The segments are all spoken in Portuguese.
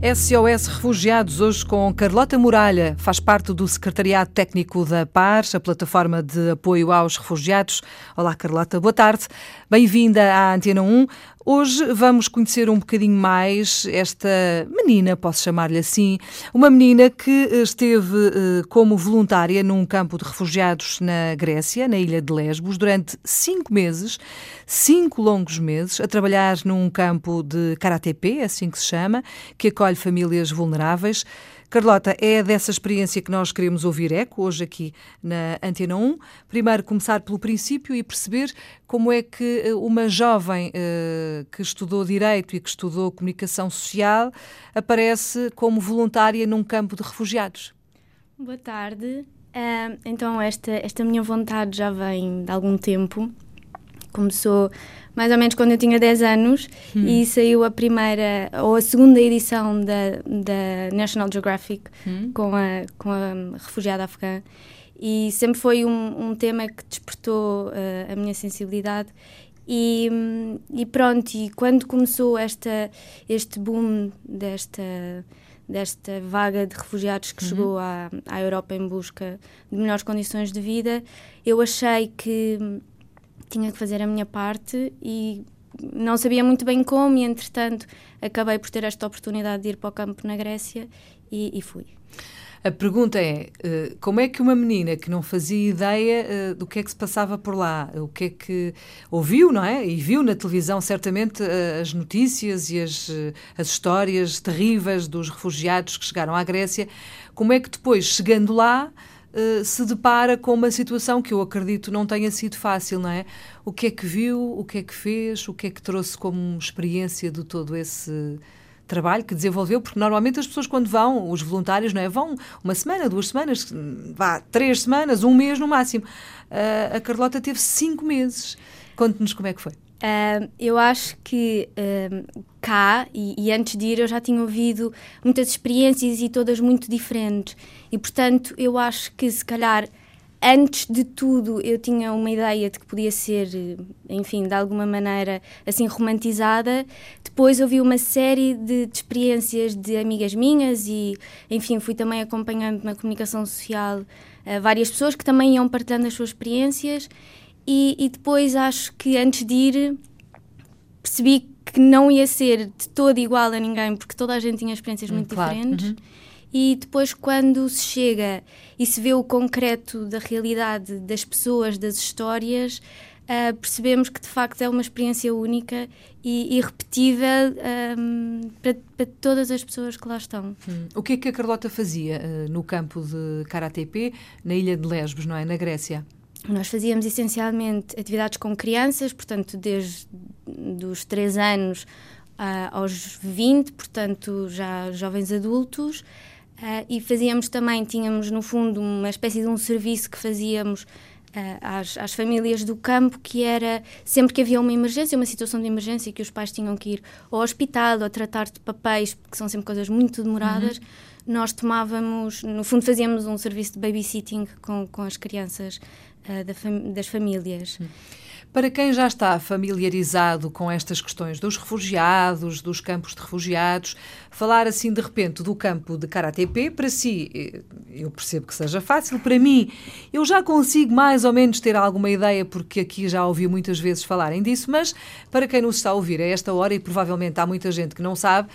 SOS Refugiados, hoje com Carlota Muralha, faz parte do Secretariado Técnico da PAR, a plataforma de apoio aos refugiados. Olá, Carlota, boa tarde. Bem-vinda à Antena 1. Hoje vamos conhecer um bocadinho mais esta menina, posso chamar-lhe assim, uma menina que esteve eh, como voluntária num campo de refugiados na Grécia, na ilha de Lesbos, durante cinco meses, cinco longos meses, a trabalhar num campo de Karatepe, assim que se chama, que acolhe famílias vulneráveis. Carlota, é dessa experiência que nós queremos ouvir eco hoje aqui na Antena 1. Primeiro, começar pelo princípio e perceber como é que eh, uma jovem uh, que estudou Direito e que estudou Comunicação Social aparece como voluntária num campo de refugiados. Boa tarde. Uh, então, esta, esta minha vontade já vem de algum tempo. Começou mais ou menos quando eu tinha 10 anos hum. e saiu a primeira ou a segunda edição da, da National Geographic hum. com, a, com a refugiada afegã e sempre foi um, um tema que despertou uh, a minha sensibilidade e, e, pronto, e quando começou esta, este boom desta, desta vaga de refugiados que uhum. chegou à, à Europa em busca de melhores condições de vida, eu achei que tinha que fazer a minha parte e não sabia muito bem como, e entretanto acabei por ter esta oportunidade de ir para o campo na Grécia e, e fui. A pergunta é: eh, como é que uma menina que não fazia ideia eh, do que é que se passava por lá, o que é que ouviu, não é? E viu na televisão, certamente, eh, as notícias e as, as histórias terríveis dos refugiados que chegaram à Grécia, como é que depois, chegando lá, eh, se depara com uma situação que eu acredito não tenha sido fácil, não é? O que é que viu, o que é que fez, o que é que trouxe como experiência de todo esse trabalho que desenvolveu, porque normalmente as pessoas quando vão, os voluntários, não é? Vão uma semana, duas semanas, vá, três semanas, um mês no máximo. Uh, a Carlota teve cinco meses. Conte-nos como é que foi. Uh, eu acho que uh, cá, e, e, antes de ir, eu já tinha ouvido muitas experiências e todas muito diferentes. E, portanto, eu acho que se calhar antes de tudo eu tinha uma ideia de que podia ser, enfim, de alguma maneira assim romantizada. Depois ouvi uma série de, de, experiências de amigas minhas e, enfim, fui também acompanhando na comunicação social uh, várias pessoas que também iam partilhando as suas experiências e, e depois acho que antes de ir percebi que não ia ser de todo igual a ninguém, porque toda a gente tinha experiências hum, muito claro. diferentes. Uhum. E depois, quando se chega e se vê o concreto da realidade das pessoas, das histórias, uh, percebemos que de facto é uma experiência única e irrepetível um, para, para, todas as pessoas que lá estão. Hum. O que é que a Carlota fazia uh, no campo de Karatepe, na ilha de Lesbos, não é? Na Grécia? Nós fazíamos essencialmente atividades com crianças, portanto, desde os 3 anos uh, aos 20, portanto, já jovens adultos. Uh, e fazíamos também, tínhamos no fundo uma espécie de um serviço que fazíamos uh, às, às, famílias do campo, que era sempre que havia uma emergência, uma situação de emergência, que os pais tinham que ir ao hospital ou tratar de papéis, que são sempre coisas muito demoradas, uhum. Nós tomávamos, no fundo, fazíamos um serviço de babysitting com, com as crianças uh, da fam das famílias. Para quem já está familiarizado com estas questões dos refugiados, dos campos de refugiados, falar assim de repente do campo de Karatepe, para si, eh, eu percebo que seja fácil, para mim, eu já consigo mais ou menos ter alguma ideia, porque aqui já ouvi muitas vezes falarem disso, mas para quem nos está a ouvir a esta hora, e provavelmente há muita gente que não sabe,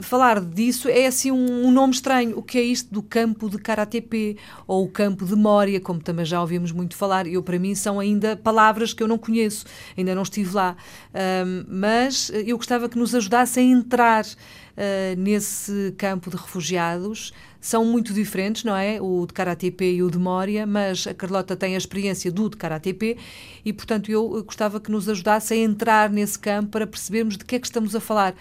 falar disso é assim um, um, nome estranho. O que é isto do campo de Karatepe ou o campo de Mória, como também já ouvimos muito falar. Eu, para mim, são ainda palavras que eu não conheço, ainda não estive lá. Um, mas eu gostava que nos ajudasse a entrar uh, nesse campo de refugiados. São muito diferentes, não é? O de Karatepe e o de Mória, mas a Carlota tem a experiência do de Karatepe e, portanto, eu gostava que nos ajudasse a entrar nesse campo para percebermos de que é que estamos a falar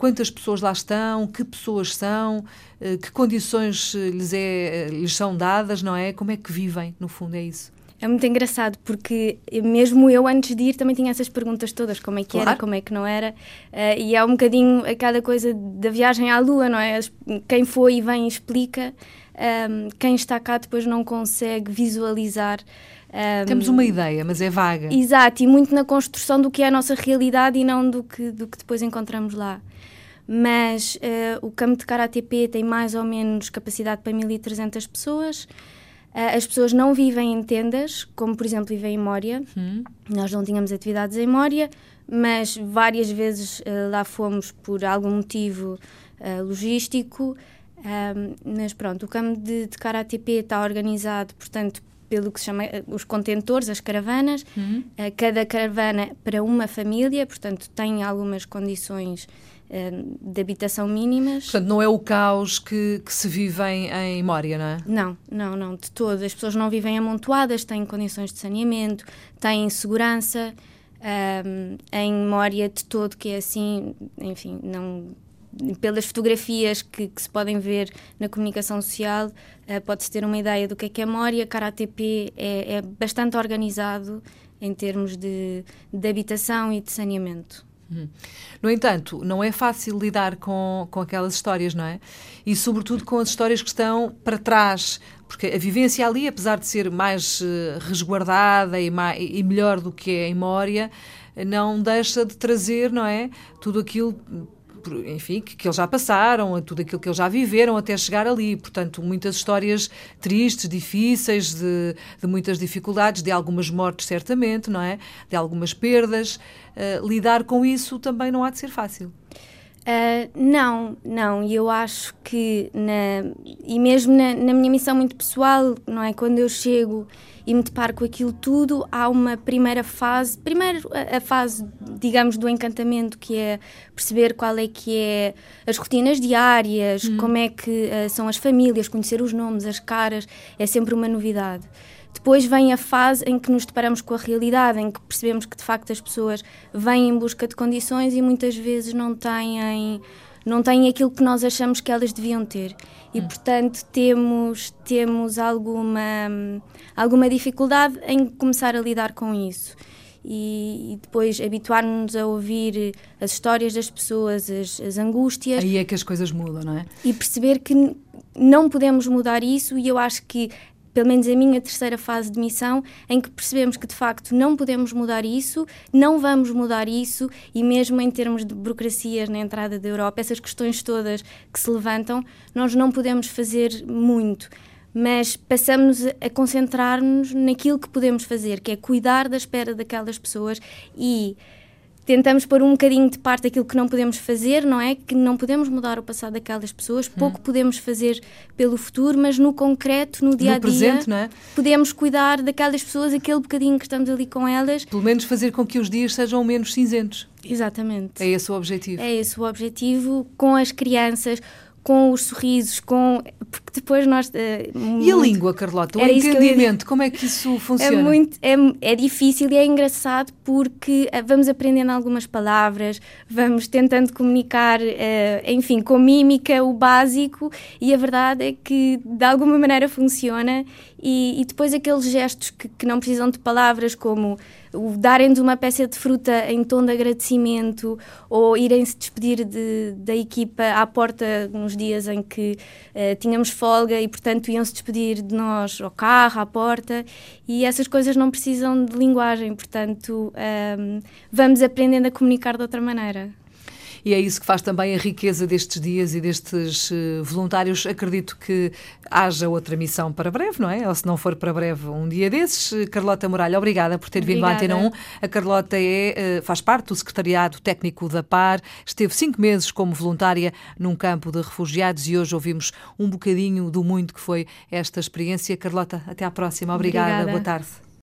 quantas pessoas lá estão, que pessoas são, eh, que condições eh, lhes, é, eh, lhes são dadas, não é? Como é que vivem, no fundo, é isso. É muito engraçado porque mesmo eu antes de ir também tinha essas perguntas todas, como é que claro. era, como é que não era, uh, e é um bocadinho aquela coisa da viagem à lua, não é? Quem foi e vem explica, um, ehm, quem está cá depois não consegue visualizar. Um, ehm, Temos uma ideia, mas é vaga. Exato, e muito na construção do que é a nossa realidade e não do que, do que depois encontramos lá. mas uh, o campo de Karatepe tem mais ou menos capacidade para 1.300 pessoas. Uh, as pessoas não vivem em tendas, como por exemplo vivem em Mória. Hum. Nós não tínhamos atividades em Mória, mas várias vezes uh, lá fomos por algum motivo logístico. mas pronto, o campo de, de está organizado, portanto, pelo que se chama os contentores, as caravanas. Uhum. Uh, cada caravana para uma família, portanto, tem algumas condições uh, de habitação mínimas. Portanto, não é o caos que, que se vive em, em Mória, não é? Não, não, não, de todo. As pessoas não vivem amontoadas, têm condições de saneamento, têm segurança. Um, em Mória de todo, que é assim, enfim, não pelas fotografias que, que, se podem ver na comunicação social, uh, pode-se ter uma ideia do que é que é Moria. KaraTP é, é bastante organizado em termos de, de habitação e de saneamento. Uhum. No entanto, não é fácil lidar com, com aquelas histórias, não é? E, sobretudo, com as histórias que estão para trás, porque a vivência ali, apesar de ser mais uh, resguardada e, mais, e melhor do que é em Mória, não deixa de trazer, não é? Tudo aquilo enfim, que, eles já passaram, tudo aquilo que eles já viveram até chegar ali. Portanto, muitas histórias tristes, difíceis, de, de muitas dificuldades, de algumas mortes, certamente, não é? De algumas perdas. Uh, lidar com isso também não há de ser fácil. Uh, não, não, e eu acho que, na, e mesmo na, na, minha missão muito pessoal, não é? Quando eu chego e me deparo com aquilo tudo, há uma primeira fase, primeiro a, a fase, digamos, do encantamento, que é perceber qual é que é as rotinas diárias, hum. como é que uh, são as famílias, conhecer os nomes, as caras, é sempre uma novidade. Depois vem a fase em que nos deparamos com a realidade, em que percebemos que de facto as pessoas vêm em busca de condições e muitas vezes não têm, não têm aquilo que nós achamos que elas deviam ter. E hum. portanto temos, temos alguma, alguma dificuldade em começar a lidar com isso. E, e, depois habituar-nos a ouvir as histórias das pessoas, as, as, angústias. Aí é que as coisas mudam, não é? E perceber que não podemos mudar isso, e eu acho que pelo menos a minha terceira fase de missão, em que percebemos que de facto não podemos mudar isso, não vamos mudar isso, e mesmo em termos de burocracias na entrada da Europa, essas questões todas que se levantam, nós não podemos fazer muito. Mas passamos a concentrar-nos naquilo que podemos fazer, que é cuidar da espera daquelas pessoas e tentamos pôr um bocadinho de parte aquilo que não podemos fazer, não é? Que não podemos mudar o passado daquelas pessoas, hum. pouco podemos fazer pelo futuro, mas no concreto, no dia a dia, presente, não é? podemos cuidar daquelas pessoas, aquele bocadinho que estamos ali com elas. Pelo menos fazer com que os dias sejam menos cinzentos. Exatamente. É esse o objetivo. É esse o objetivo com as crianças com os sorrisos, com porque depois nós uh, e a língua, Carlota, o entendimento, como é que isso funciona? É muito é, é difícil e é engraçado porque uh, vamos aprendendo algumas palavras, vamos tentando comunicar, uh, enfim, com mímica o básico e a verdade é que de alguma maneira funciona e, e depois aqueles gestos que, que não precisam de palavras como o darem-nos uma peça de fruta em tom de agradecimento ou irem-se despedir de, da equipa à porta nos dias em que uh, tínhamos folga e, portanto, iam-se despedir de nós ao carro, à porta. E essas coisas não precisam de linguagem, portanto, um, ehm, vamos aprendendo a comunicar de outra maneira e é isso que faz também a riqueza destes dias e destes uh, voluntários. Acredito que haja outra missão para breve, não é? Ou se não for para breve, um dia desses. Eh, Carlota Muralha, obrigada por ter obrigada. vindo à Antena 1. A Carlota é, uh, faz parte do Secretariado Técnico da PAR, esteve cinco meses como voluntária num campo de refugiados e hoje ouvimos um bocadinho do muito que foi esta experiência. Carlota, até à próxima. obrigada. obrigada. boa tarde.